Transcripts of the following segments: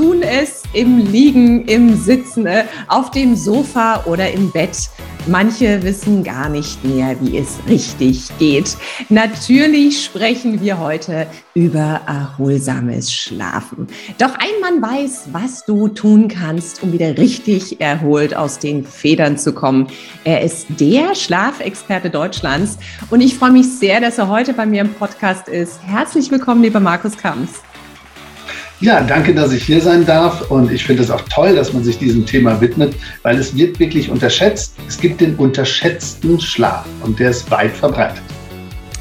Tun es im Liegen, im Sitzen, äh, auf dem Sofa oder im Bett. Manche wissen gar nicht mehr, wie es richtig geht. Natürlich sprechen wir heute über erholsames Schlafen. Doch ein Mann weiß, was du tun kannst, um wieder richtig erholt aus den Federn zu kommen. Er ist der Schlafexperte Deutschlands und ich freue mich sehr, dass er heute bei mir im Podcast ist. Herzlich willkommen, lieber Markus Kamps. Ja, danke, dass ich hier sein darf. Und ich finde es auch toll, dass man sich diesem Thema widmet, weil es wird wirklich unterschätzt. Es gibt den unterschätzten Schlaf und der ist weit verbreitet.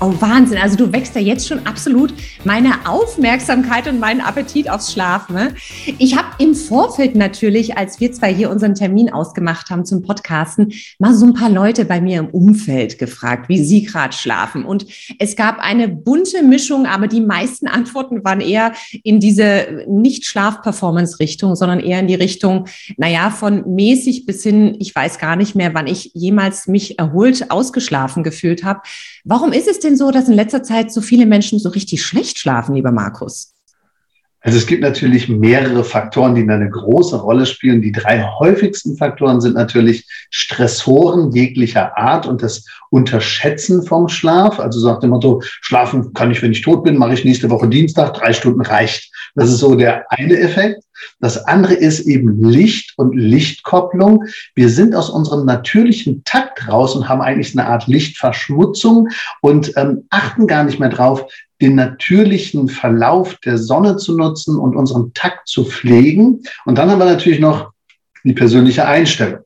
Oh, Wahnsinn. Also du wächst ja jetzt schon absolut meine Aufmerksamkeit und meinen Appetit aufs Schlafen. Ne? Ich habe im Vorfeld natürlich, als wir zwei hier unseren Termin ausgemacht haben zum Podcasten, mal so ein paar Leute bei mir im Umfeld gefragt, wie sie gerade schlafen. Und es gab eine bunte Mischung, aber die meisten Antworten waren eher in diese Nicht-Schlaf-Performance-Richtung, sondern eher in die Richtung, naja, von mäßig bis hin, ich weiß gar nicht mehr, wann ich jemals mich erholt ausgeschlafen gefühlt habe. Warum ist es denn so, dass in letzter Zeit so viele Menschen so richtig schlecht schlafen, lieber Markus? Also es gibt natürlich mehrere Faktoren, die eine große Rolle spielen. Die drei häufigsten Faktoren sind natürlich Stressoren jeglicher Art und das Unterschätzen vom Schlaf. Also sagt dem Motto, schlafen kann ich, wenn ich tot bin, mache ich nächste Woche Dienstag, drei Stunden reicht. Das ist so der eine Effekt. Das andere ist eben Licht und Lichtkopplung. Wir sind aus unserem natürlichen Takt raus und haben eigentlich eine Art Lichtverschmutzung und ähm, achten gar nicht mehr drauf, den natürlichen Verlauf der Sonne zu nutzen und unseren Takt zu pflegen. Und dann haben wir natürlich noch die persönliche Einstellung.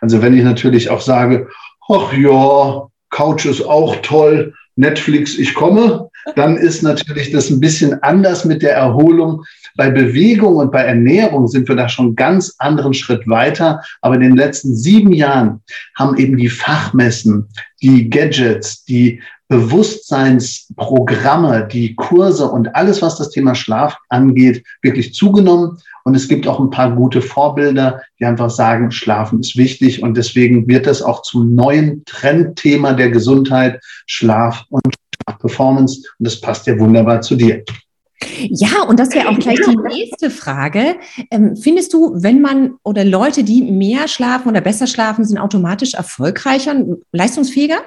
Also wenn ich natürlich auch sage, ach ja, Couch ist auch toll, Netflix, ich komme, dann ist natürlich das ein bisschen anders mit der Erholung. Bei Bewegung und bei Ernährung sind wir da schon einen ganz anderen Schritt weiter. Aber in den letzten sieben Jahren haben eben die Fachmessen, die Gadgets, die Bewusstseinsprogramme, die Kurse und alles, was das Thema Schlaf angeht, wirklich zugenommen. Und es gibt auch ein paar gute Vorbilder, die einfach sagen, Schlafen ist wichtig. Und deswegen wird das auch zum neuen Trendthema der Gesundheit, Schlaf und Schlafperformance. Und das passt ja wunderbar zu dir. Ja, und das wäre auch gleich die nächste Frage. Ähm, findest du, wenn man oder Leute, die mehr schlafen oder besser schlafen, sind automatisch erfolgreicher und leistungsfähiger?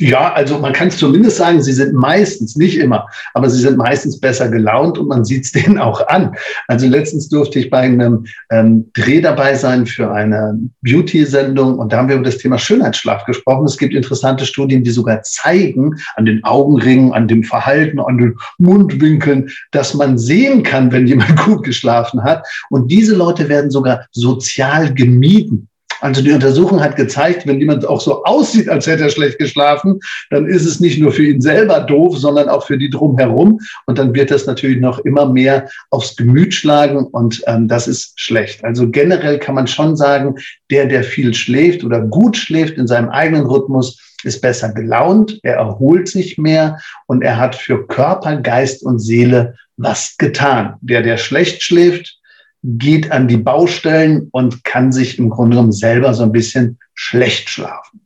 Ja, also man kann es zumindest sagen, sie sind meistens, nicht immer, aber sie sind meistens besser gelaunt und man sieht es denen auch an. Also letztens durfte ich bei einem ähm, Dreh dabei sein für eine Beauty-Sendung und da haben wir über das Thema Schönheitsschlaf gesprochen. Es gibt interessante Studien, die sogar zeigen an den Augenringen, an dem Verhalten, an den Mundwinkeln, dass man sehen kann, wenn jemand gut geschlafen hat. Und diese Leute werden sogar sozial gemieden. Also die Untersuchung hat gezeigt, wenn jemand auch so aussieht, als hätte er schlecht geschlafen, dann ist es nicht nur für ihn selber doof, sondern auch für die drumherum. Und dann wird das natürlich noch immer mehr aufs Gemüt schlagen und ähm, das ist schlecht. Also generell kann man schon sagen, der, der viel schläft oder gut schläft in seinem eigenen Rhythmus, ist besser gelaunt, er erholt sich mehr und er hat für Körper, Geist und Seele was getan. Der, der schlecht schläft, geht an die Baustellen und kann sich im Grunde genommen selber so ein bisschen schlecht schlafen.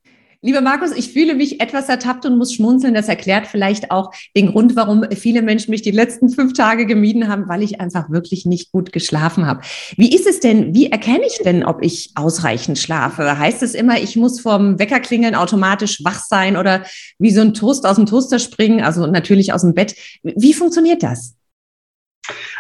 Lieber Markus, ich fühle mich etwas ertappt und muss schmunzeln. Das erklärt vielleicht auch den Grund, warum viele Menschen mich die letzten fünf Tage gemieden haben, weil ich einfach wirklich nicht gut geschlafen habe. Wie ist es denn? Wie erkenne ich denn, ob ich ausreichend schlafe? Heißt es immer, ich muss vom Wecker klingeln automatisch wach sein oder wie so ein Toast aus dem Toaster springen, also natürlich aus dem Bett? Wie funktioniert das?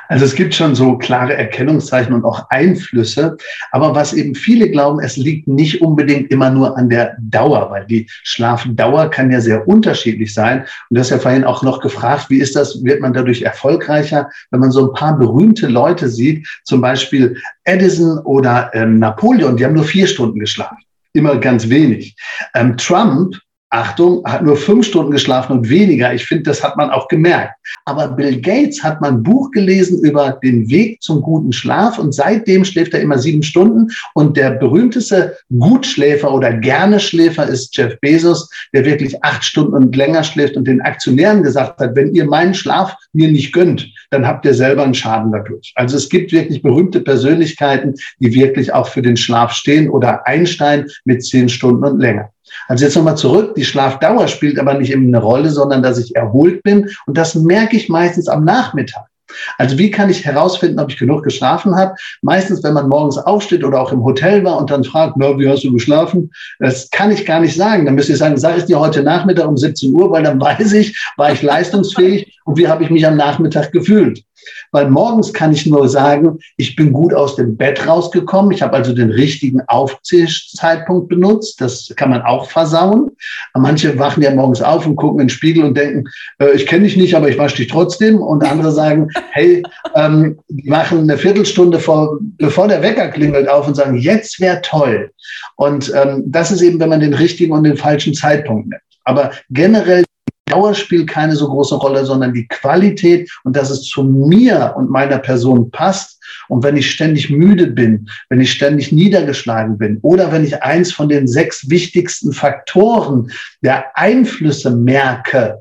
Also es gibt schon so klare Erkennungszeichen und auch Einflüsse. Aber was eben viele glauben, es liegt nicht unbedingt immer nur an der Dauer, weil die Schlafdauer kann ja sehr unterschiedlich sein. Und du hast ja vorhin auch noch gefragt, wie ist das, wird man dadurch erfolgreicher, wenn man so ein paar berühmte Leute sieht, zum Beispiel Edison oder ähm, Napoleon, die haben nur vier Stunden geschlafen. Immer ganz wenig. Ähm, Trump Achtung, hat nur fünf Stunden geschlafen und weniger. Ich finde, das hat man auch gemerkt. Aber Bill Gates hat mal ein Buch gelesen über den Weg zum guten Schlaf und seitdem schläft er immer sieben Stunden. Und der berühmteste Gutschläfer oder gerne Schläfer ist Jeff Bezos, der wirklich acht Stunden und länger schläft und den Aktionären gesagt hat, wenn ihr meinen Schlaf mir nicht gönnt, dann habt ihr selber einen Schaden dadurch. Also es gibt wirklich berühmte Persönlichkeiten, die wirklich auch für den Schlaf stehen oder Einstein mit zehn Stunden und länger. Also jetzt nochmal zurück, die Schlafdauer spielt aber nicht immer eine Rolle, sondern dass ich erholt bin. Und das merke ich meistens am Nachmittag. Also wie kann ich herausfinden, ob ich genug geschlafen habe? Meistens, wenn man morgens aufsteht oder auch im Hotel war und dann fragt, na, wie hast du geschlafen? Das kann ich gar nicht sagen. Dann müsste ich sagen, sag ich dir heute Nachmittag um 17 Uhr, weil dann weiß ich, war ich leistungsfähig und wie habe ich mich am Nachmittag gefühlt. Weil morgens kann ich nur sagen, ich bin gut aus dem Bett rausgekommen. Ich habe also den richtigen Aufziehzeitpunkt benutzt. Das kann man auch versauen. Manche wachen ja morgens auf und gucken in den Spiegel und denken, äh, ich kenne dich nicht, aber ich wasche dich trotzdem. Und andere sagen, hey, ähm, die machen eine Viertelstunde vor, bevor der Wecker klingelt auf und sagen, jetzt wäre toll. Und ähm, das ist eben, wenn man den richtigen und den falschen Zeitpunkt nimmt. Aber generell Dauer spielt keine so große Rolle, sondern die Qualität und dass es zu mir und meiner Person passt. Und wenn ich ständig müde bin, wenn ich ständig niedergeschlagen bin oder wenn ich eins von den sechs wichtigsten Faktoren der Einflüsse merke,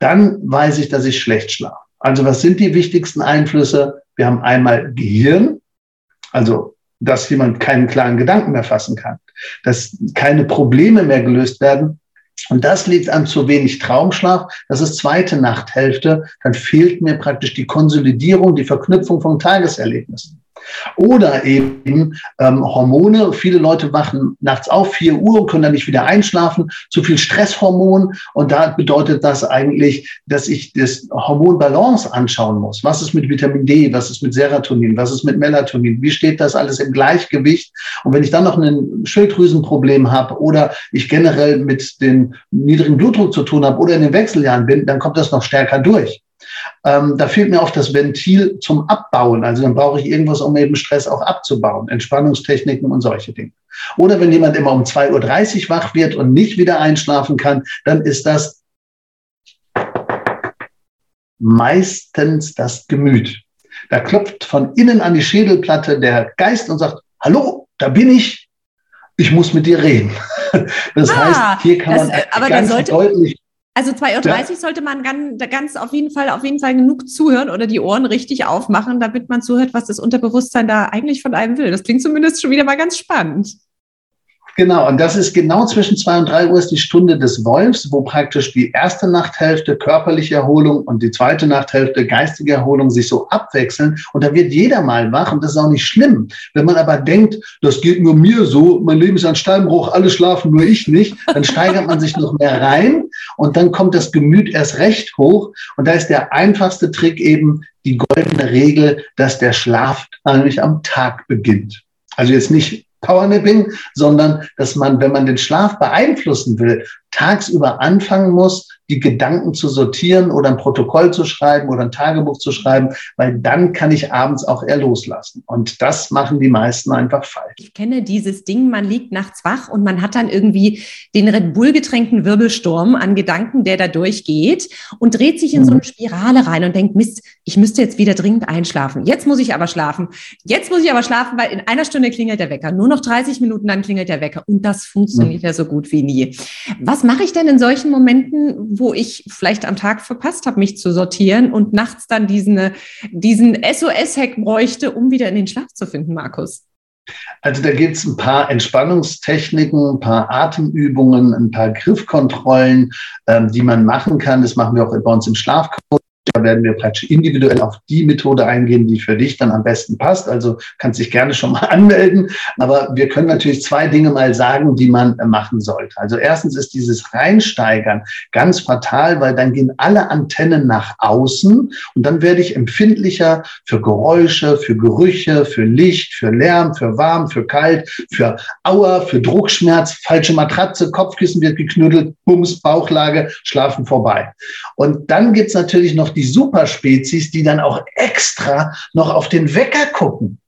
dann weiß ich, dass ich schlecht schlafe. Also was sind die wichtigsten Einflüsse? Wir haben einmal Gehirn, also dass jemand keinen klaren Gedanken mehr fassen kann, dass keine Probleme mehr gelöst werden und das liegt an zu wenig Traumschlaf. Das ist zweite Nachthälfte. Dann fehlt mir praktisch die Konsolidierung, die Verknüpfung von Tageserlebnissen. Oder eben ähm, Hormone. Viele Leute wachen nachts auf, 4 Uhr, und können dann nicht wieder einschlafen. Zu viel Stresshormon. Und da bedeutet das eigentlich, dass ich das Hormonbalance anschauen muss. Was ist mit Vitamin D? Was ist mit Serotonin? Was ist mit Melatonin? Wie steht das alles im Gleichgewicht? Und wenn ich dann noch ein Schilddrüsenproblem habe oder ich generell mit dem niedrigen Blutdruck zu tun habe oder in den Wechseljahren bin, dann kommt das noch stärker durch. Ähm, da fehlt mir auch das Ventil zum Abbauen. Also dann brauche ich irgendwas, um eben Stress auch abzubauen. Entspannungstechniken und solche Dinge. Oder wenn jemand immer um 2.30 Uhr wach wird und nicht wieder einschlafen kann, dann ist das meistens das Gemüt. Da klopft von innen an die Schädelplatte der Geist und sagt, hallo, da bin ich, ich muss mit dir reden. Das ah, heißt, hier kann das, man aber ganz sollte, deutlich also 2.30 Uhr ja. sollte man ganz, ganz auf jeden Fall, auf jeden Fall genug zuhören oder die Ohren richtig aufmachen, damit man zuhört, was das Unterbewusstsein da eigentlich von einem will. Das klingt zumindest schon wieder mal ganz spannend. Genau, und das ist genau zwischen zwei und drei Uhr ist die Stunde des Wolfs, wo praktisch die erste Nachthälfte körperliche Erholung und die zweite Nachthälfte geistige Erholung sich so abwechseln. Und da wird jeder mal wach und das ist auch nicht schlimm. Wenn man aber denkt, das geht nur mir so, mein Leben ist ein Steinbruch, alle schlafen, nur ich nicht, dann steigert man sich noch mehr rein und dann kommt das Gemüt erst recht hoch. Und da ist der einfachste Trick eben die goldene Regel, dass der Schlaf eigentlich am Tag beginnt. Also jetzt nicht Powernapping, sondern dass man, wenn man den Schlaf beeinflussen will, tagsüber anfangen muss, die Gedanken zu sortieren oder ein Protokoll zu schreiben oder ein Tagebuch zu schreiben, weil dann kann ich abends auch eher loslassen. Und das machen die meisten einfach falsch. Ich kenne dieses Ding, man liegt nachts wach und man hat dann irgendwie den Red Bull getränkten Wirbelsturm an Gedanken, der da durchgeht und dreht sich in so eine mhm. Spirale rein und denkt, Mist, ich müsste jetzt wieder dringend einschlafen. Jetzt muss ich aber schlafen. Jetzt muss ich aber schlafen, weil in einer Stunde klingelt der Wecker. Nur noch 30 Minuten, dann klingelt der Wecker. Und das funktioniert mhm. ja so gut wie nie. Was mache ich denn in solchen Momenten, wo ich vielleicht am Tag verpasst habe, mich zu sortieren und nachts dann diesen, diesen SOS-Hack bräuchte, um wieder in den Schlaf zu finden, Markus? Also da gibt es ein paar Entspannungstechniken, ein paar Atemübungen, ein paar Griffkontrollen, ähm, die man machen kann. Das machen wir auch bei uns im Schlafcoach. Da werden wir praktisch individuell auf die Methode eingehen, die für dich dann am besten passt. Also kannst dich gerne schon mal anmelden. Aber wir können natürlich zwei Dinge mal sagen, die man machen sollte. Also erstens ist dieses Reinsteigern ganz fatal, weil dann gehen alle Antennen nach außen und dann werde ich empfindlicher für Geräusche, für Gerüche, für Licht, für Lärm, für warm, für kalt, für Auer, für Druckschmerz, falsche Matratze, Kopfkissen wird geknüttelt, Bums, Bauchlage, schlafen vorbei. Und dann gibt's natürlich noch die Superspezies, die dann auch extra noch auf den Wecker gucken.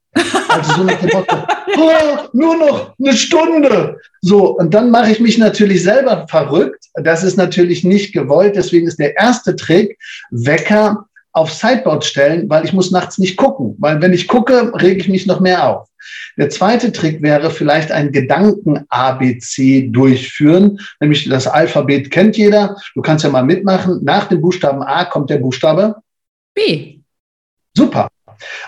Also so nach dem Motto, oh, nur noch eine Stunde. So, und dann mache ich mich natürlich selber verrückt. Das ist natürlich nicht gewollt. Deswegen ist der erste Trick, Wecker auf Sideboard stellen, weil ich muss nachts nicht gucken. Weil wenn ich gucke, rege ich mich noch mehr auf. Der zweite Trick wäre vielleicht ein Gedanken-ABC durchführen, nämlich das Alphabet kennt jeder. Du kannst ja mal mitmachen. Nach dem Buchstaben A kommt der Buchstabe B. Super.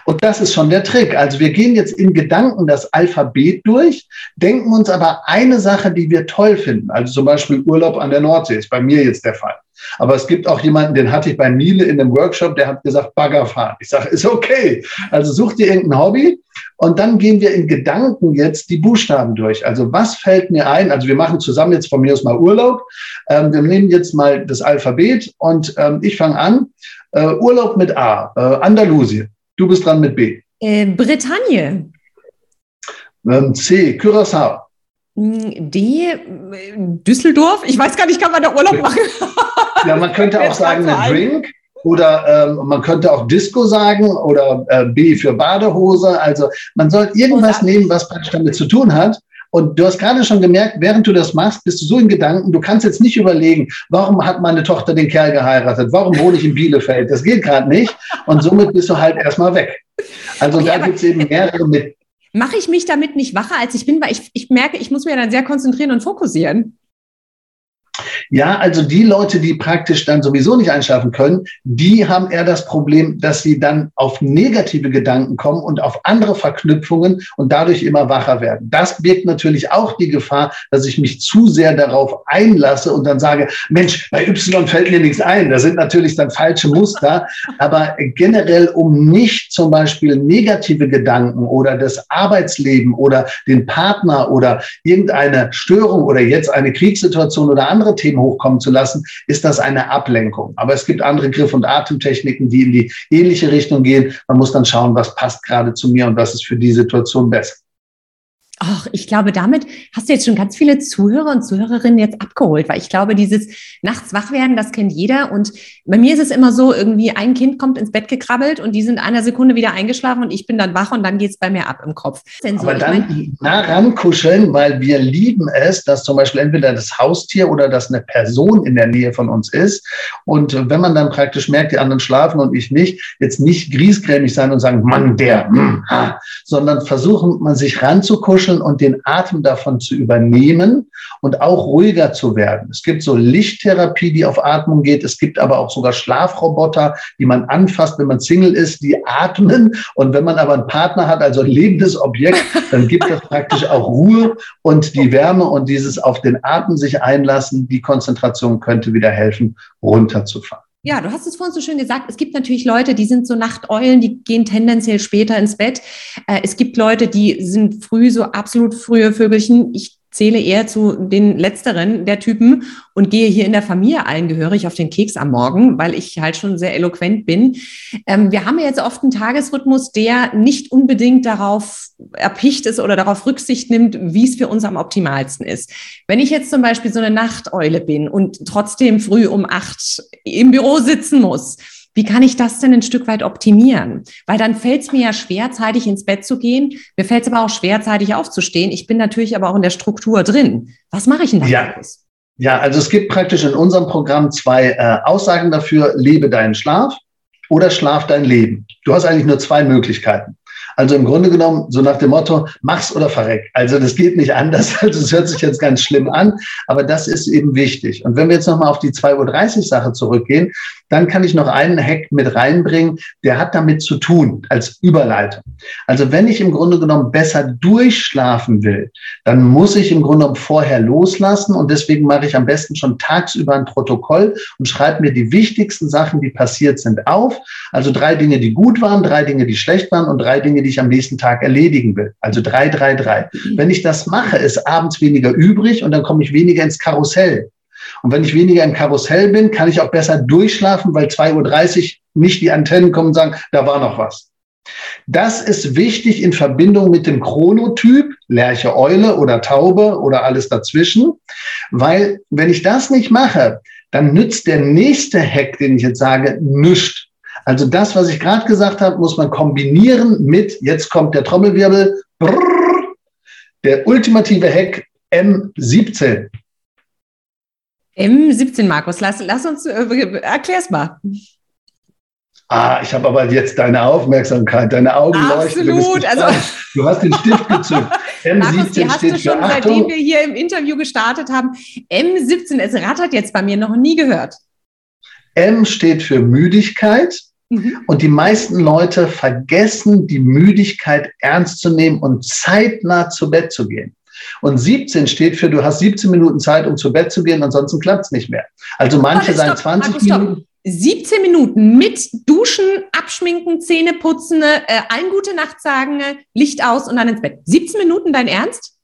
Und das ist schon der Trick. Also wir gehen jetzt in Gedanken das Alphabet durch, denken uns aber eine Sache, die wir toll finden. Also zum Beispiel Urlaub an der Nordsee ist bei mir jetzt der Fall. Aber es gibt auch jemanden, den hatte ich bei Miele in einem Workshop, der hat gesagt, Baggerfahren. Ich sage, ist okay. Also such dir irgendein Hobby und dann gehen wir in Gedanken jetzt die Buchstaben durch. Also was fällt mir ein? Also wir machen zusammen jetzt von mir aus mal Urlaub. Ähm, wir nehmen jetzt mal das Alphabet und ähm, ich fange an. Äh, Urlaub mit A, äh, Andalusien. Du bist dran mit B. Äh, Bretagne. Ähm, C, Curaçao. Hm, D, äh, Düsseldorf. Ich weiß gar nicht, kann man da Urlaub machen? ja, man könnte auch sagen, ein Drink. Oder ähm, man könnte auch Disco sagen oder äh, B für Badehose. Also man soll irgendwas nehmen, was praktisch damit zu tun hat. Und du hast gerade schon gemerkt, während du das machst, bist du so in Gedanken, du kannst jetzt nicht überlegen, warum hat meine Tochter den Kerl geheiratet? Warum wohne ich in Bielefeld? Das geht gerade nicht. Und somit bist du halt erstmal weg. Also okay, da gibt es eben mehrere mit. Mache ich mich damit nicht wacher, als ich bin, weil ich, ich merke, ich muss mich dann sehr konzentrieren und fokussieren. Ja, also die Leute, die praktisch dann sowieso nicht einschlafen können, die haben eher das Problem, dass sie dann auf negative Gedanken kommen und auf andere Verknüpfungen und dadurch immer wacher werden. Das birgt natürlich auch die Gefahr, dass ich mich zu sehr darauf einlasse und dann sage, Mensch, bei Y fällt mir nichts ein. Das sind natürlich dann falsche Muster. Aber generell, um nicht zum Beispiel negative Gedanken oder das Arbeitsleben oder den Partner oder irgendeine Störung oder jetzt eine Kriegssituation oder andere Themen hochkommen zu lassen, ist das eine Ablenkung. Aber es gibt andere Griff- und Atemtechniken, die in die ähnliche Richtung gehen. Man muss dann schauen, was passt gerade zu mir und was ist für die Situation besser. Ach, ich glaube, damit hast du jetzt schon ganz viele Zuhörer und Zuhörerinnen jetzt abgeholt, weil ich glaube, dieses nachts wach werden, das kennt jeder. Und bei mir ist es immer so, irgendwie ein Kind kommt ins Bett gekrabbelt und die sind einer Sekunde wieder eingeschlafen und ich bin dann wach und dann geht es bei mir ab im Kopf. Aber dann nah rankuscheln, weil wir lieben es, dass zum Beispiel entweder das Haustier oder dass eine Person in der Nähe von uns ist. Und wenn man dann praktisch merkt, die anderen schlafen und ich nicht, jetzt nicht griesgrämig sein und sagen, Mann, der, mm, ha, sondern versuchen, man sich ranzukuscheln kuscheln und den Atem davon zu übernehmen und auch ruhiger zu werden. Es gibt so Lichttherapie, die auf Atmung geht. Es gibt aber auch sogar Schlafroboter, die man anfasst, wenn man Single ist, die atmen. Und wenn man aber einen Partner hat, also ein lebendes Objekt, dann gibt es praktisch auch Ruhe und die Wärme und dieses auf den Atem sich einlassen. Die Konzentration könnte wieder helfen, runterzufahren. Ja, du hast es vorhin so schön gesagt. Es gibt natürlich Leute, die sind so Nachteulen, die gehen tendenziell später ins Bett. Äh, es gibt Leute, die sind früh so absolut frühe Vögelchen. Ich zähle eher zu den letzteren der Typen und gehe hier in der Familie allen gehörig auf den Keks am Morgen, weil ich halt schon sehr eloquent bin. Ähm, wir haben ja jetzt oft einen Tagesrhythmus, der nicht unbedingt darauf erpicht ist oder darauf Rücksicht nimmt, wie es für uns am optimalsten ist. Wenn ich jetzt zum Beispiel so eine Nachteule bin und trotzdem früh um acht im Büro sitzen muss, wie kann ich das denn ein Stück weit optimieren? Weil dann fällt es mir ja schwer, zeitig ins Bett zu gehen. Mir fällt es aber auch schwer, zeitig aufzustehen. Ich bin natürlich aber auch in der Struktur drin. Was mache ich denn da? Ja. Ja, also es gibt praktisch in unserem Programm zwei äh, Aussagen dafür. Lebe deinen Schlaf oder schlaf dein Leben. Du hast eigentlich nur zwei Möglichkeiten. Also im Grunde genommen so nach dem Motto, mach's oder verreck. Also das geht nicht anders. Also es hört sich jetzt ganz schlimm an, aber das ist eben wichtig. Und wenn wir jetzt nochmal auf die 2.30 Uhr Sache zurückgehen, dann kann ich noch einen Hack mit reinbringen, der hat damit zu tun, als Überleitung. Also wenn ich im Grunde genommen besser durchschlafen will, dann muss ich im Grunde genommen vorher loslassen und deswegen mache ich am besten schon tagsüber ein Protokoll und schreibe mir die wichtigsten Sachen, die passiert sind, auf. Also drei Dinge, die gut waren, drei Dinge, die schlecht waren und drei Dinge, die ich am nächsten Tag erledigen will. Also drei, drei, drei. Wenn ich das mache, ist abends weniger übrig und dann komme ich weniger ins Karussell. Und wenn ich weniger im Karussell bin, kann ich auch besser durchschlafen, weil 2.30 Uhr nicht die Antennen kommen und sagen, da war noch was. Das ist wichtig in Verbindung mit dem Chronotyp, Lerche Eule oder Taube oder alles dazwischen, weil wenn ich das nicht mache, dann nützt der nächste Hack, den ich jetzt sage, nichts. Also das, was ich gerade gesagt habe, muss man kombinieren mit, jetzt kommt der Trommelwirbel, brrr, der ultimative Hack M17. M17, Markus, lass, lass uns, äh, erklär's mal. Ah, ich habe aber jetzt deine Aufmerksamkeit, deine Augen leuchten. Absolut. Also, du hast den Stift gezückt. M17 Markus, die hast du schon, seitdem wir hier im Interview gestartet haben. M17, es rattert jetzt bei mir, noch nie gehört. M steht für Müdigkeit. Mhm. Und die meisten Leute vergessen, die Müdigkeit ernst zu nehmen und zeitnah zu Bett zu gehen. Und 17 steht für, du hast 17 Minuten Zeit, um zu Bett zu gehen, ansonsten klappt es nicht mehr. Also manche sagen 20 Markus, Minuten. 17 Minuten mit Duschen, Abschminken, Zähne putzen, äh, ein gute Nacht sagen, Licht aus und dann ins Bett. 17 Minuten, dein Ernst?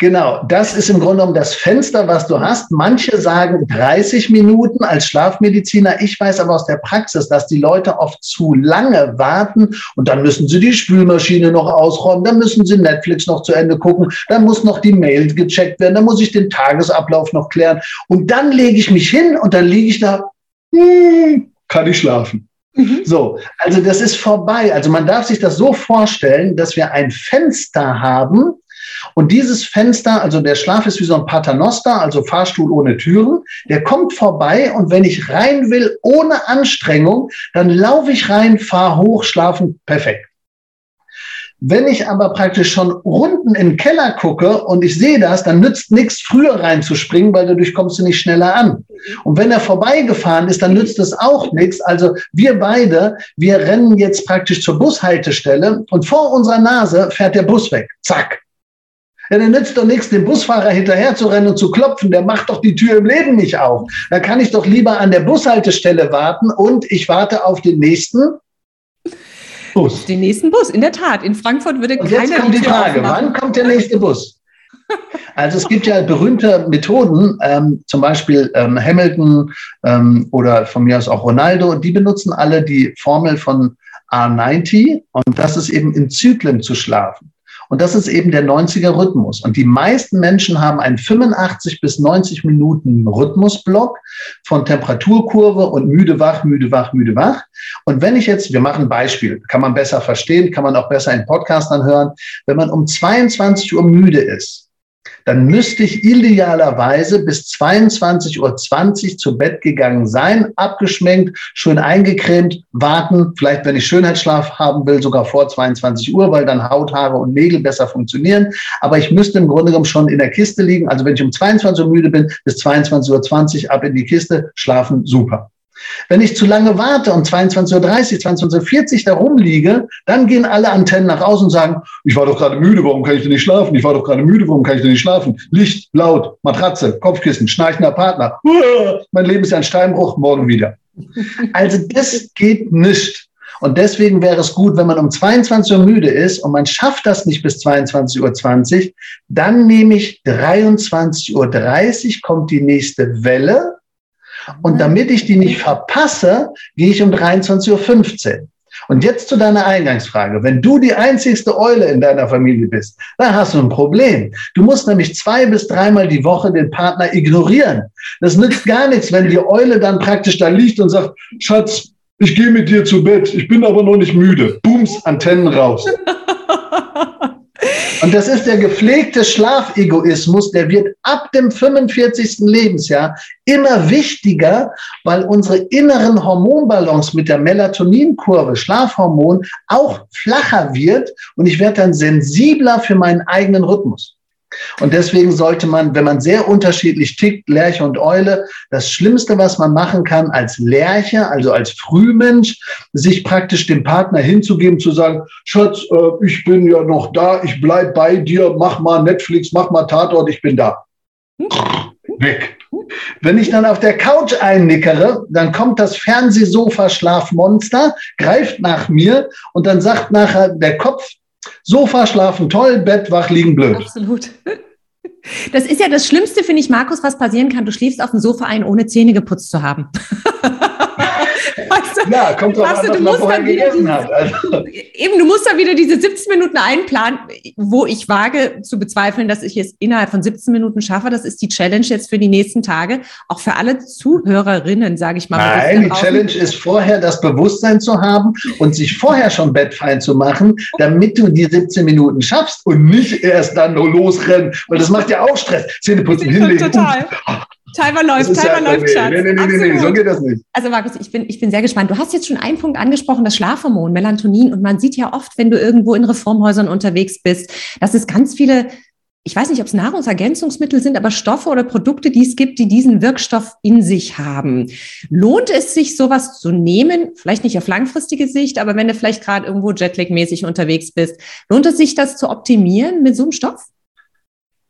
Genau, das ist im Grunde genommen das Fenster, was du hast. Manche sagen 30 Minuten als Schlafmediziner. Ich weiß aber aus der Praxis, dass die Leute oft zu lange warten und dann müssen sie die Spülmaschine noch ausräumen, dann müssen sie Netflix noch zu Ende gucken, dann muss noch die Mail gecheckt werden, dann muss ich den Tagesablauf noch klären und dann lege ich mich hin und dann liege ich da, hm, kann ich schlafen. Mhm. So, also das ist vorbei. Also man darf sich das so vorstellen, dass wir ein Fenster haben, und dieses Fenster, also der Schlaf ist wie so ein Paternoster, also Fahrstuhl ohne Türen, der kommt vorbei und wenn ich rein will ohne Anstrengung, dann laufe ich rein, fahre hoch, schlafen, perfekt. Wenn ich aber praktisch schon unten im Keller gucke und ich sehe das, dann nützt nichts, früher reinzuspringen, weil dadurch kommst du nicht schneller an. Und wenn er vorbeigefahren ist, dann nützt es auch nichts. Also wir beide, wir rennen jetzt praktisch zur Bushaltestelle und vor unserer Nase fährt der Bus weg. Zack. Ja, dann nützt doch nichts, dem Busfahrer hinterher zu rennen und zu klopfen. Der macht doch die Tür im Leben nicht auf. Da kann ich doch lieber an der Bushaltestelle warten und ich warte auf den nächsten Bus. Den nächsten Bus, in der Tat. In Frankfurt würde und keiner. Jetzt kommt die, die Frage, wann kommt der nächste Bus? Also es gibt ja berühmte Methoden, ähm, zum Beispiel ähm, Hamilton ähm, oder von mir aus auch Ronaldo, die benutzen alle die Formel von R90 und das ist eben in Zyklen zu schlafen. Und das ist eben der 90er Rhythmus. Und die meisten Menschen haben einen 85 bis 90 Minuten Rhythmusblock von Temperaturkurve und müde, wach, müde, wach, müde, wach. Und wenn ich jetzt, wir machen ein Beispiel, kann man besser verstehen, kann man auch besser in Podcast anhören. Wenn man um 22 Uhr müde ist, dann müsste ich idealerweise bis 22.20 Uhr zu Bett gegangen sein, abgeschminkt, schön eingecremt, warten, vielleicht wenn ich Schönheitsschlaf haben will, sogar vor 22 Uhr, weil dann Haut, Haare und Nägel besser funktionieren. Aber ich müsste im Grunde genommen schon in der Kiste liegen. Also wenn ich um 22 Uhr müde bin, bis 22.20 Uhr ab in die Kiste, schlafen, super. Wenn ich zu lange warte und 22.30 Uhr, 22.40 Uhr da rumliege, dann gehen alle Antennen nach außen und sagen, ich war doch gerade müde, warum kann ich denn nicht schlafen? Ich war doch gerade müde, warum kann ich denn nicht schlafen? Licht, laut, Matratze, Kopfkissen, schnarchender Partner. Mein Leben ist ein Steinbruch, morgen wieder. Also das geht nicht. Und deswegen wäre es gut, wenn man um 22 Uhr müde ist und man schafft das nicht bis 22.20 Uhr, dann nehme ich 23.30 Uhr, kommt die nächste Welle und mhm. damit ich die nicht verpasse, gehe ich um 23.15 Uhr. Und jetzt zu deiner Eingangsfrage. Wenn du die einzigste Eule in deiner Familie bist, dann hast du ein Problem. Du musst nämlich zwei bis dreimal die Woche den Partner ignorieren. Das nützt gar nichts, wenn die Eule dann praktisch da liegt und sagt, Schatz, ich gehe mit dir zu Bett, ich bin aber noch nicht müde. Booms, Antennen raus. Und das ist der gepflegte Schlafegoismus, der wird ab dem 45. Lebensjahr immer wichtiger, weil unsere inneren Hormonballons mit der Melatoninkurve, Schlafhormon, auch flacher wird und ich werde dann sensibler für meinen eigenen Rhythmus. Und deswegen sollte man, wenn man sehr unterschiedlich tickt, Lerche und Eule, das Schlimmste, was man machen kann als Lerche, also als Frühmensch, sich praktisch dem Partner hinzugeben, zu sagen, Schatz, äh, ich bin ja noch da, ich bleib bei dir, mach mal Netflix, mach mal Tatort, ich bin da. Weg. Wenn ich dann auf der Couch einnickere, dann kommt das Fernsehsofa-Schlafmonster, greift nach mir und dann sagt nachher der Kopf, Sofa schlafen toll, Bett wach liegen blöd. Absolut. Das ist ja das Schlimmste, finde ich, Markus, was passieren kann. Du schläfst auf dem Sofa ein, ohne Zähne geputzt zu haben. Weißt du, ja, kommt drauf an, was man vorher gegessen hat. Also. Eben, du musst da wieder diese 17 Minuten einplanen, wo ich wage zu bezweifeln, dass ich es innerhalb von 17 Minuten schaffe. Das ist die Challenge jetzt für die nächsten Tage. Auch für alle Zuhörerinnen, sage ich mal. Nein, die Challenge ist vorher das Bewusstsein zu haben und sich vorher schon bettfein zu machen, damit du die 17 Minuten schaffst und nicht erst dann nur losrennen, weil das macht ja auch Stress. Zähneputzen, hinlegen. Total. Timer läuft, Timer ja, läuft, Schatz. Nee, nee, nee, nee, so geht das nicht. Also Markus, ich bin, ich bin sehr gespannt. Du hast jetzt schon einen Punkt angesprochen, das Schlafhormon, Melatonin. Und man sieht ja oft, wenn du irgendwo in Reformhäusern unterwegs bist, dass es ganz viele, ich weiß nicht, ob es Nahrungsergänzungsmittel sind, aber Stoffe oder Produkte, die es gibt, die diesen Wirkstoff in sich haben. Lohnt es sich, sowas zu nehmen? Vielleicht nicht auf langfristige Sicht, aber wenn du vielleicht gerade irgendwo Jetlag-mäßig unterwegs bist, lohnt es sich, das zu optimieren mit so einem Stoff?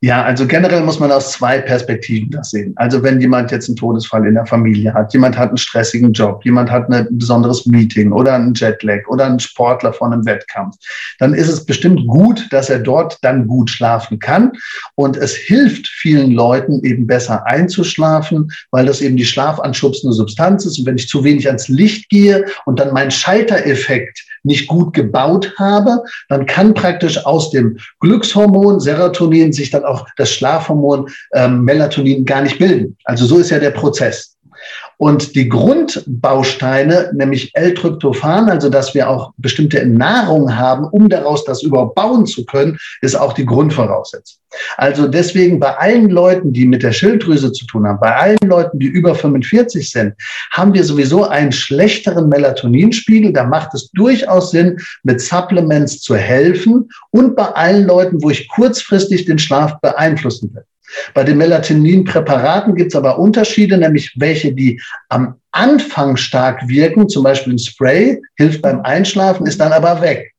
Ja, also generell muss man aus zwei Perspektiven das sehen. Also wenn jemand jetzt einen Todesfall in der Familie hat, jemand hat einen stressigen Job, jemand hat ein besonderes Meeting oder einen Jetlag oder einen Sportler von einem Wettkampf, dann ist es bestimmt gut, dass er dort dann gut schlafen kann. Und es hilft vielen Leuten eben besser einzuschlafen, weil das eben die schlafanschubsende Substanz ist. Und wenn ich zu wenig ans Licht gehe und dann meinen Schaltereffekt nicht gut gebaut habe, dann kann praktisch aus dem Glückshormon Serotonin sich dann auch das Schlafhormon ähm, Melatonin gar nicht bilden. Also so ist ja der Prozess. Und die Grundbausteine, nämlich L-Tryptophan, also dass wir auch bestimmte Nahrung haben, um daraus das überhaupt bauen zu können, ist auch die Grundvoraussetzung. Also deswegen bei allen Leuten, die mit der Schilddrüse zu tun haben, bei allen Leuten, die über 45 sind, haben wir sowieso einen schlechteren Melatoninspiegel. Da macht es durchaus Sinn, mit Supplements zu helfen und bei allen Leuten, wo ich kurzfristig den Schlaf beeinflussen will. Bei den Melatonin-Präparaten gibt es aber Unterschiede, nämlich welche, die am Anfang stark wirken, zum Beispiel ein Spray, hilft beim Einschlafen, ist dann aber weg.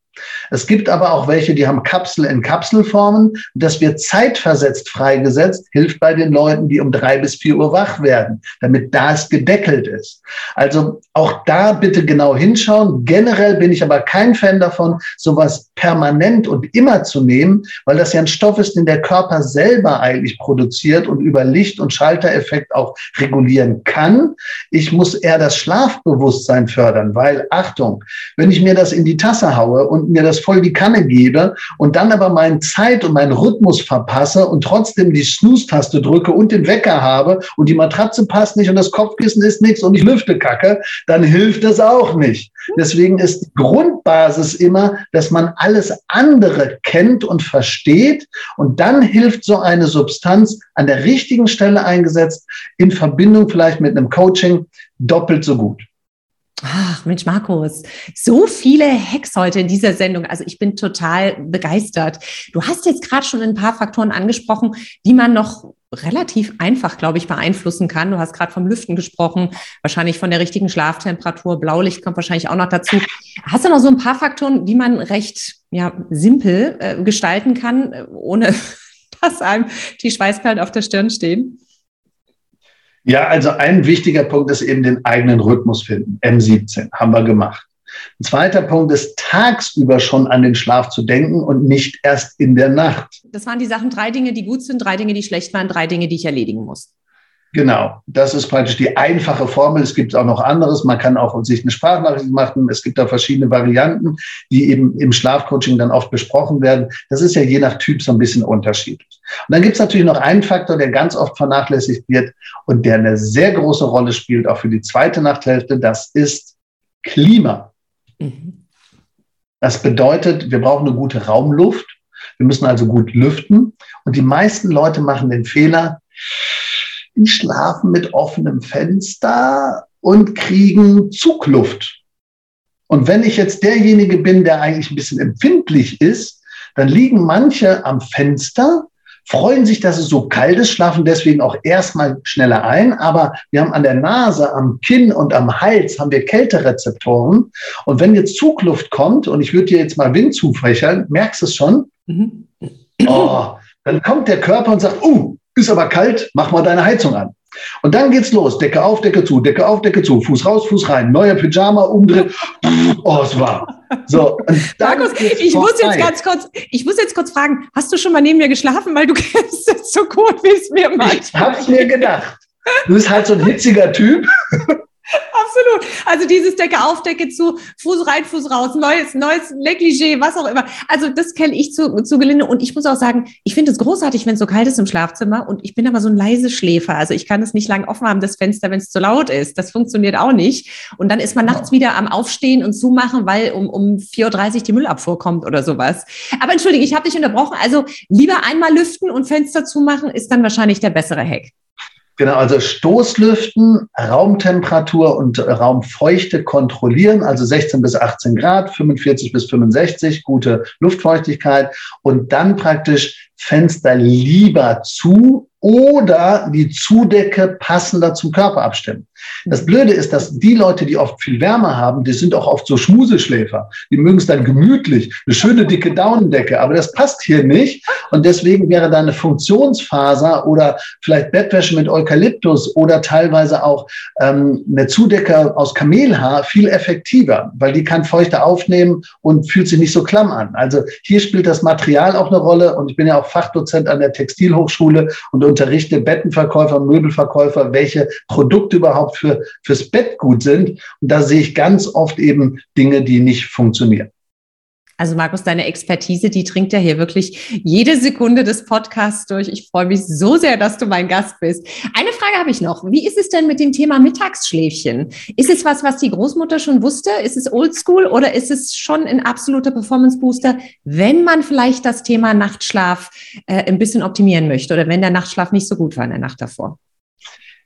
Es gibt aber auch welche, die haben Kapsel in Kapselformen. Das wird zeitversetzt freigesetzt, hilft bei den Leuten, die um drei bis vier Uhr wach werden, damit das gedeckelt ist. Also auch da bitte genau hinschauen. Generell bin ich aber kein Fan davon, sowas permanent und immer zu nehmen, weil das ja ein Stoff ist, den der Körper selber eigentlich produziert und über Licht- und Schaltereffekt auch regulieren kann. Ich muss eher das Schlafbewusstsein fördern, weil Achtung, wenn ich mir das in die Tasse haue und mir das voll die Kanne gebe und dann aber meinen Zeit und meinen Rhythmus verpasse und trotzdem die Snooze-Taste drücke und den Wecker habe und die Matratze passt nicht und das Kopfkissen ist nichts und ich lüfte kacke, dann hilft das auch nicht. Deswegen ist die Grundbasis immer, dass man alles andere kennt und versteht und dann hilft so eine Substanz an der richtigen Stelle eingesetzt, in Verbindung vielleicht mit einem Coaching, doppelt so gut. Ach, Mensch, Markus, so viele Hacks heute in dieser Sendung. Also ich bin total begeistert. Du hast jetzt gerade schon ein paar Faktoren angesprochen, die man noch relativ einfach, glaube ich, beeinflussen kann. Du hast gerade vom Lüften gesprochen, wahrscheinlich von der richtigen Schlaftemperatur. Blaulicht kommt wahrscheinlich auch noch dazu. Hast du noch so ein paar Faktoren, die man recht ja, simpel äh, gestalten kann, äh, ohne dass einem die Schweißperlen auf der Stirn stehen? Ja, also ein wichtiger Punkt ist eben den eigenen Rhythmus finden. M17 haben wir gemacht. Ein zweiter Punkt ist, tagsüber schon an den Schlaf zu denken und nicht erst in der Nacht. Das waren die Sachen, drei Dinge, die gut sind, drei Dinge, die schlecht waren, drei Dinge, die ich erledigen muss. Genau, das ist praktisch die einfache Formel. Es gibt auch noch anderes. Man kann auch sich eine Sprachnachricht machen. Es gibt da verschiedene Varianten, die eben im Schlafcoaching dann oft besprochen werden. Das ist ja je nach Typ so ein bisschen unterschiedlich. Und dann gibt es natürlich noch einen Faktor, der ganz oft vernachlässigt wird und der eine sehr große Rolle spielt, auch für die zweite Nachthälfte. Das ist Klima. Mhm. Das bedeutet, wir brauchen eine gute Raumluft. Wir müssen also gut lüften. Und die meisten Leute machen den Fehler, die schlafen mit offenem Fenster und kriegen Zugluft. Und wenn ich jetzt derjenige bin, der eigentlich ein bisschen empfindlich ist, dann liegen manche am Fenster, freuen sich, dass es so kalt ist, schlafen deswegen auch erstmal schneller ein. Aber wir haben an der Nase, am Kinn und am Hals haben wir Kälterezeptoren. Und wenn jetzt Zugluft kommt, und ich würde dir jetzt mal Wind zufächern, merkst du es schon? Mhm. Oh, dann kommt der Körper und sagt, uh, ist aber kalt, mach mal deine Heizung an. Und dann geht's los. Decke auf, Decke zu, Decke auf, Decke zu, Fuß raus, Fuß rein, neuer Pyjama, umdrehen. Oh, es war. So. Markus, ich muss jetzt ganz kurz, ich muss jetzt kurz fragen, hast du schon mal neben mir geschlafen, weil du kennst es so gut, wie es mir macht? Ich hab's mir gedacht. Du bist halt so ein hitziger Typ. Absolut. Also dieses Decke auf, Decke zu, Fuß rein, Fuß raus, neues, neues Negligé, was auch immer. Also das kenne ich zu, zu Gelinde. Und ich muss auch sagen, ich finde es großartig, wenn es so kalt ist im Schlafzimmer. Und ich bin aber so ein leise Schläfer. Also ich kann es nicht lang offen haben, das Fenster, wenn es zu laut ist. Das funktioniert auch nicht. Und dann ist man nachts wieder am Aufstehen und zumachen, weil um, um 4.30 Uhr die Müllabfuhr kommt oder sowas. Aber entschuldige, ich habe dich unterbrochen. Also lieber einmal lüften und Fenster zumachen ist dann wahrscheinlich der bessere Hack. Genau, also Stoßlüften, Raumtemperatur und Raumfeuchte kontrollieren, also 16 bis 18 Grad, 45 bis 65, gute Luftfeuchtigkeit und dann praktisch Fenster lieber zu oder die Zudecke passender zum Körper abstimmen. Das Blöde ist, dass die Leute, die oft viel Wärme haben, die sind auch oft so Schmuseschläfer. Die mögen es dann gemütlich, eine schöne dicke Daunendecke, aber das passt hier nicht. Und deswegen wäre da eine Funktionsfaser oder vielleicht Bettwäsche mit Eukalyptus oder teilweise auch ähm, eine Zudecke aus Kamelhaar viel effektiver, weil die kann Feuchte aufnehmen und fühlt sich nicht so klamm an. Also hier spielt das Material auch eine Rolle und ich bin ja auch Fachdozent an der Textilhochschule und unterrichte Bettenverkäufer, Möbelverkäufer, welche Produkte überhaupt für, fürs Bett gut sind. Und da sehe ich ganz oft eben Dinge, die nicht funktionieren. Also Markus, deine Expertise, die trinkt ja hier wirklich jede Sekunde des Podcasts durch. Ich freue mich so sehr, dass du mein Gast bist. Eine Frage habe ich noch. Wie ist es denn mit dem Thema Mittagsschläfchen? Ist es was, was die Großmutter schon wusste? Ist es oldschool oder ist es schon ein absoluter Performance Booster, wenn man vielleicht das Thema Nachtschlaf äh, ein bisschen optimieren möchte oder wenn der Nachtschlaf nicht so gut war in der Nacht davor?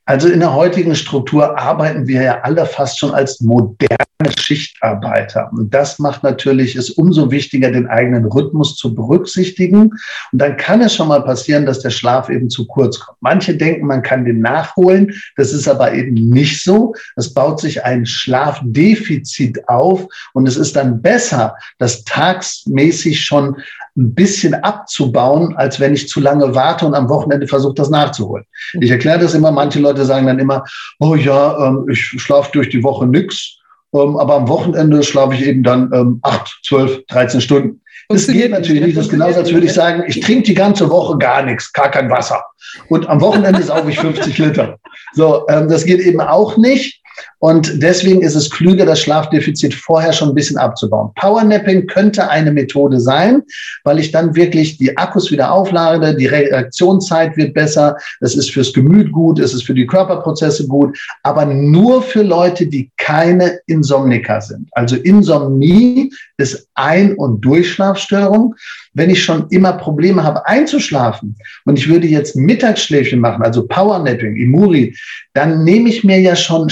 Also in der heutigen Struktur arbeiten wir ja alle fast schon als moderne Schichtarbeiter. Und das macht natürlich es umso wichtiger, den eigenen Rhythmus zu berücksichtigen. Und dann kann es schon mal passieren, dass der Schlaf eben zu kurz kommt. Manche denken, man kann den nachholen. Das ist aber eben nicht so. Es baut sich ein Schlafdefizit auf. Und es ist dann besser, das tagsmäßig schon ein bisschen abzubauen, als wenn ich zu lange warte und am Wochenende versuche, das nachzuholen. Ich erkläre das immer, manche Leute sagen dann immer, oh ja, ähm, ich schlafe durch die Woche nix, ähm, aber am Wochenende schlafe ich eben dann ähm, acht, zwölf, dreizehn Stunden. Das geht natürlich nicht. Das ist genauso, als würde ich sagen, ich trinke die ganze Woche gar nichts, gar kein Wasser. Und am Wochenende sauge ich 50 Liter. So, ähm, das geht eben auch nicht. Und deswegen ist es klüger, das Schlafdefizit vorher schon ein bisschen abzubauen. Powernapping könnte eine Methode sein, weil ich dann wirklich die Akkus wieder auflade, die Reaktionszeit wird besser, es ist fürs Gemüt gut, es ist für die Körperprozesse gut, aber nur für Leute, die keine Insomniker sind. Also Insomnie ist Ein- und Durchschlafstörung wenn ich schon immer Probleme habe einzuschlafen und ich würde jetzt Mittagsschläfchen machen, also Powernapping, Imuri, dann nehme ich mir ja schon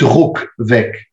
Schlafdruck weg.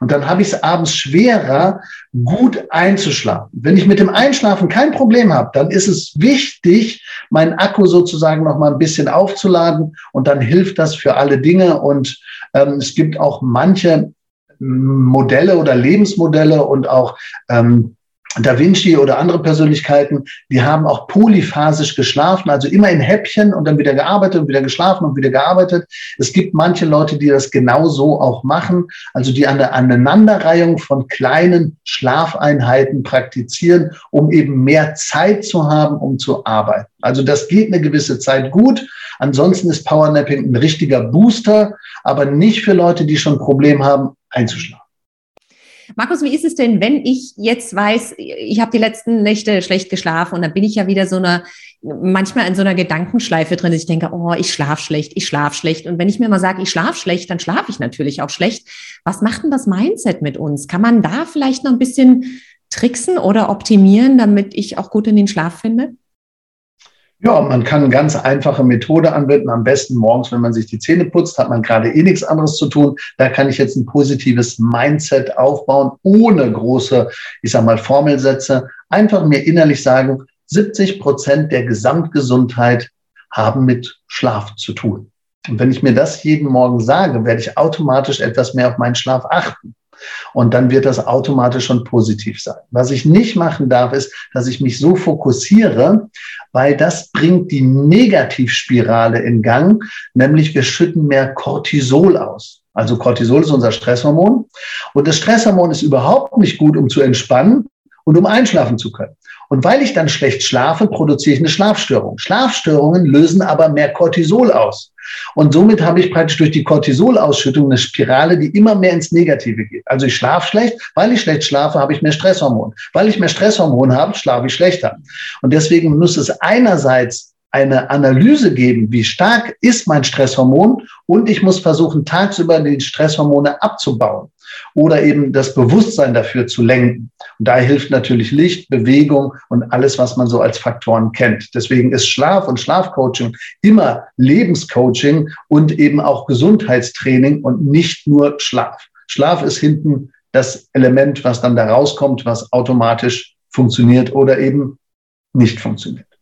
Und dann habe ich es abends schwerer, gut einzuschlafen. Wenn ich mit dem Einschlafen kein Problem habe, dann ist es wichtig, meinen Akku sozusagen noch mal ein bisschen aufzuladen und dann hilft das für alle Dinge. Und ähm, es gibt auch manche Modelle oder Lebensmodelle und auch ähm, da Vinci oder andere Persönlichkeiten, die haben auch polyphasisch geschlafen, also immer in Häppchen und dann wieder gearbeitet und wieder geschlafen und wieder gearbeitet. Es gibt manche Leute, die das genau so auch machen, also die der Aneinanderreihung von kleinen Schlafeinheiten praktizieren, um eben mehr Zeit zu haben, um zu arbeiten. Also das geht eine gewisse Zeit gut. Ansonsten ist Powernapping ein richtiger Booster, aber nicht für Leute, die schon ein Problem haben, einzuschlafen. Markus, wie ist es denn, wenn ich jetzt weiß, ich habe die letzten Nächte schlecht geschlafen und dann bin ich ja wieder so einer, manchmal in so einer Gedankenschleife drin, dass ich denke, oh, ich schlaf schlecht, ich schlaf schlecht. Und wenn ich mir mal sage, ich schlaf schlecht, dann schlafe ich natürlich auch schlecht. Was macht denn das Mindset mit uns? Kann man da vielleicht noch ein bisschen tricksen oder optimieren, damit ich auch gut in den Schlaf finde? Ja, man kann eine ganz einfache Methode anwenden. Am besten morgens, wenn man sich die Zähne putzt, hat man gerade eh nichts anderes zu tun. Da kann ich jetzt ein positives Mindset aufbauen, ohne große, ich sag mal, Formelsätze. Einfach mir innerlich sagen, 70 Prozent der Gesamtgesundheit haben mit Schlaf zu tun. Und wenn ich mir das jeden Morgen sage, werde ich automatisch etwas mehr auf meinen Schlaf achten. Und dann wird das automatisch schon positiv sein. Was ich nicht machen darf, ist, dass ich mich so fokussiere, weil das bringt die Negativspirale in Gang, nämlich wir schütten mehr Cortisol aus. Also Cortisol ist unser Stresshormon. Und das Stresshormon ist überhaupt nicht gut, um zu entspannen. und um einschlafen zu können. Und weil ich dann schlecht schlafe, produziere ich eine Schlafstörung. Schlafstörungen lösen aber mehr Cortisol aus. Und somit habe ich praktisch durch die Cortisolausschüttung eine Spirale, die immer mehr ins Negative geht. Also ich schlafe schlecht, weil ich schlecht schlafe, habe ich mehr Stresshormon. Weil ich mehr Stresshormon habe, schlafe ich schlechter. Und deswegen muss es einerseits eine Analyse geben, wie stark ist mein Stresshormon und ich muss versuchen, tagsüber die Stresshormone abzubauen oder eben das Bewusstsein dafür zu lenken. Und da hilft natürlich Licht, Bewegung und alles, was man so als Faktoren kennt. Deswegen ist Schlaf und Schlafcoaching immer Lebenscoaching und eben auch Gesundheitstraining und nicht nur Schlaf. Schlaf ist hinten das Element, was dann da rauskommt, was automatisch funktioniert oder eben nicht funktioniert.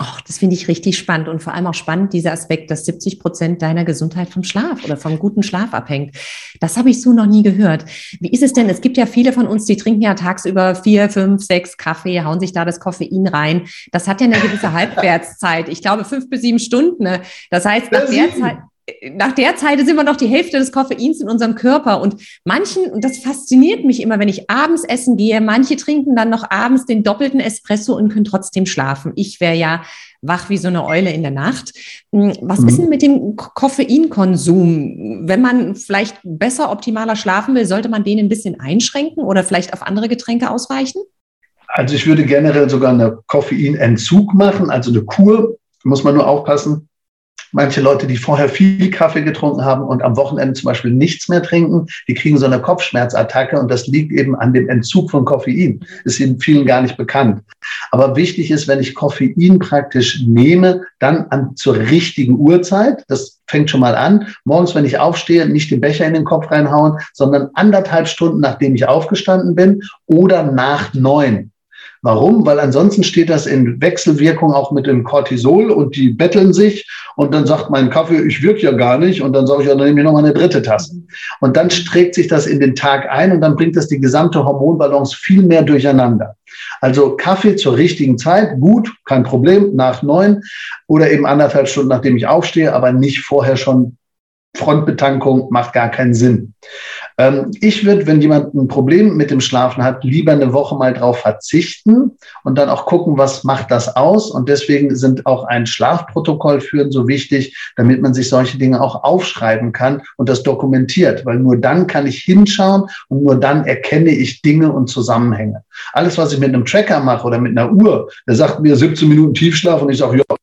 Oh, das finde ich richtig spannend und vor allem auch spannend, dieser Aspekt, dass 70 Prozent deiner Gesundheit vom Schlaf oder vom guten Schlaf abhängt. Das habe ich so noch nie gehört. Wie ist es denn? Es gibt ja viele von uns, die trinken ja tagsüber vier, fünf, sechs Kaffee, hauen sich da das Koffein rein. Das hat ja eine gewisse Halbwertszeit. Ich glaube, fünf bis sieben Stunden. Ne? Das heißt, nach der Zeit, nach der Zeit sind wir noch die Hälfte des Koffeins in unserem Körper. Und manchen, und das fasziniert mich immer, wenn ich abends essen gehe, manche trinken dann noch abends den doppelten Espresso und können trotzdem schlafen. Ich wäre ja wach wie so eine Eule in der Nacht. Hm, was mhm. ist denn mit dem Koffeinkonsum? Wenn man vielleicht besser, optimaler schlafen will, sollte man den ein bisschen einschränken oder vielleicht auf andere Getränke ausweichen? Also ich würde generell sogar eine Koffeinentzug machen, also eine Kur. Muss man nur aufpassen, Manche Leute, die vorher viel Kaffee getrunken haben und am Wochenende zum Beispiel nichts mehr trinken, die kriegen so eine Kopfschmerzattacke und das liegt eben an dem Entzug von Koffein. Ist ihnen vielen gar nicht bekannt. Aber wichtig ist, wenn ich Koffein praktisch nehme, dann an, zur richtigen Uhrzeit. Das fängt schon mal an. Morgens, wenn ich aufstehe, nicht den Becher in den Kopf reinhauen, sondern anderthalb Stunden, nachdem ich aufgestanden bin oder nach neun. Warum? Weil ansonsten steht das in Wechselwirkung auch mit dem Cortisol und die betteln sich und dann sagt mein Kaffee, ich wirke ja gar nicht und dann sage ich, ja, dann nehme ich nochmal eine dritte Tasse. Und dann trägt sich das in den Tag ein und dann bringt das die gesamte Hormonbalance viel mehr durcheinander. Also Kaffee zur richtigen Zeit, gut, kein Problem, nach neun oder eben anderthalb Stunden, nachdem ich aufstehe, aber nicht vorher schon Frontbetankung macht gar keinen Sinn. Ähm, ich würde, wenn jemand ein Problem mit dem Schlafen hat, lieber eine Woche mal drauf verzichten und dann auch gucken, was macht das aus. Und deswegen sind auch ein Schlafprotokoll führen so wichtig, damit man sich solche Dinge auch aufschreiben kann und das dokumentiert, weil nur dann kann ich hinschauen und nur dann erkenne ich Dinge und Zusammenhänge. Alles, was ich mit einem Tracker mache oder mit einer Uhr, der sagt mir 17 Minuten Tiefschlaf und ich sage, ja,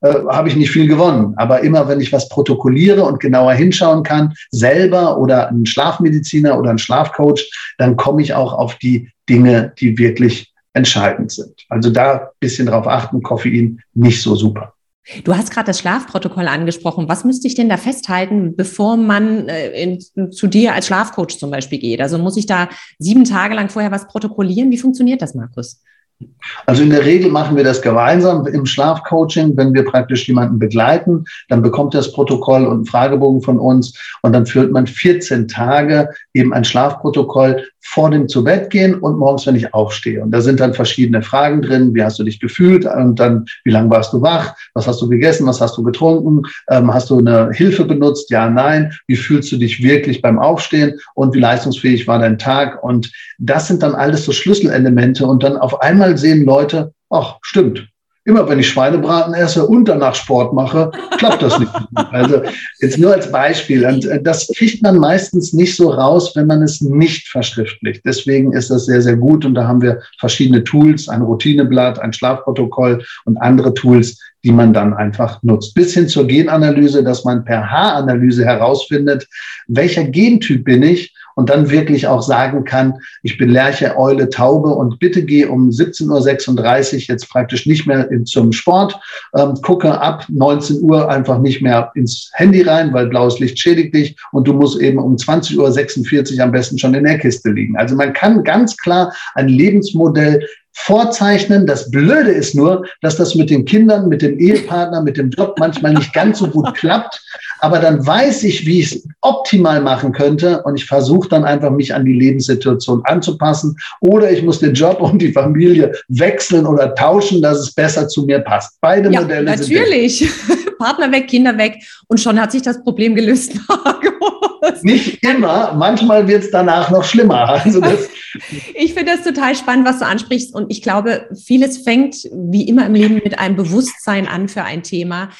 äh, habe ich nicht viel gewonnen. Aber immer, wenn ich was protokolliere und genauer hinschauen kann, selber oder ein Schlafmediziner oder ein Schlafcoach, dann komme ich auch auf die Dinge, die wirklich entscheidend sind. Also da ein bisschen drauf achten, Koffein nicht so super. Du hast gerade das Schlafprotokoll angesprochen. Was müsste ich denn da festhalten, bevor man äh, in, zu dir als Schlafcoach zum Beispiel geht? Also muss ich da sieben Tage lang vorher was protokollieren? Wie funktioniert das, Markus? Also in der Regel machen wir das gemeinsam im Schlafcoaching, wenn wir praktisch jemanden begleiten, dann bekommt er das Protokoll und einen Fragebogen von uns und dann führt man 14 Tage eben ein Schlafprotokoll vor dem zu Bett gehen und morgens, wenn ich aufstehe. Und da sind dann verschiedene Fragen drin. Wie hast du dich gefühlt? Und dann, wie lange warst du wach? Was hast du gegessen? Was hast du getrunken? Ähm, hast du eine Hilfe benutzt? Ja, nein. Wie fühlst du dich wirklich beim Aufstehen? Und wie leistungsfähig war dein Tag? Und das sind dann alles so Schlüsselelemente. Und dann auf einmal sehen Leute, ach, stimmt, immer wenn ich Schweinebraten esse und danach Sport mache, klappt das nicht. Also jetzt nur als Beispiel. Und äh, das kriegt man meistens nicht so raus, wenn man es nicht verschriftlicht. Deswegen ist das sehr, sehr gut. Und da haben wir verschiedene Tools, ein Routineblatt, ein Schlafprotokoll und andere Tools, die man dann einfach nutzt. Bis hin zur Genanalyse, dass man per Haaranalyse herausfindet, welcher Gentyp bin ich und dann wirklich auch sagen kann, ich bin Lerche, Eule, Taube und bitte geh um 17.36 Uhr jetzt praktisch nicht mehr zum Sport, ähm, gucke ab 19 Uhr einfach nicht mehr ins Handy rein, weil blaues Licht schädigt dich und du musst eben um 20.46 Uhr am besten schon in der Kiste liegen. Also man kann ganz klar ein Lebensmodell vorzeichnen. Das Blöde ist nur, dass das mit den Kindern, mit dem Ehepartner, mit dem Job manchmal nicht ganz so gut klappt. Aber dann weiß ich, wie ich es optimal machen könnte und ich versuche dann einfach, mich an die Lebenssituation anzupassen. Oder ich muss den Job und die Familie wechseln oder tauschen, dass es besser zu mir passt. Beide ja, Modelle natürlich. sind. Natürlich. Partner weg, Kinder weg und schon hat sich das Problem gelöst. Nicht immer, manchmal wird es danach noch schlimmer. Also das ich finde das total spannend, was du ansprichst. Und ich glaube, vieles fängt wie immer im Leben mit einem Bewusstsein an für ein Thema.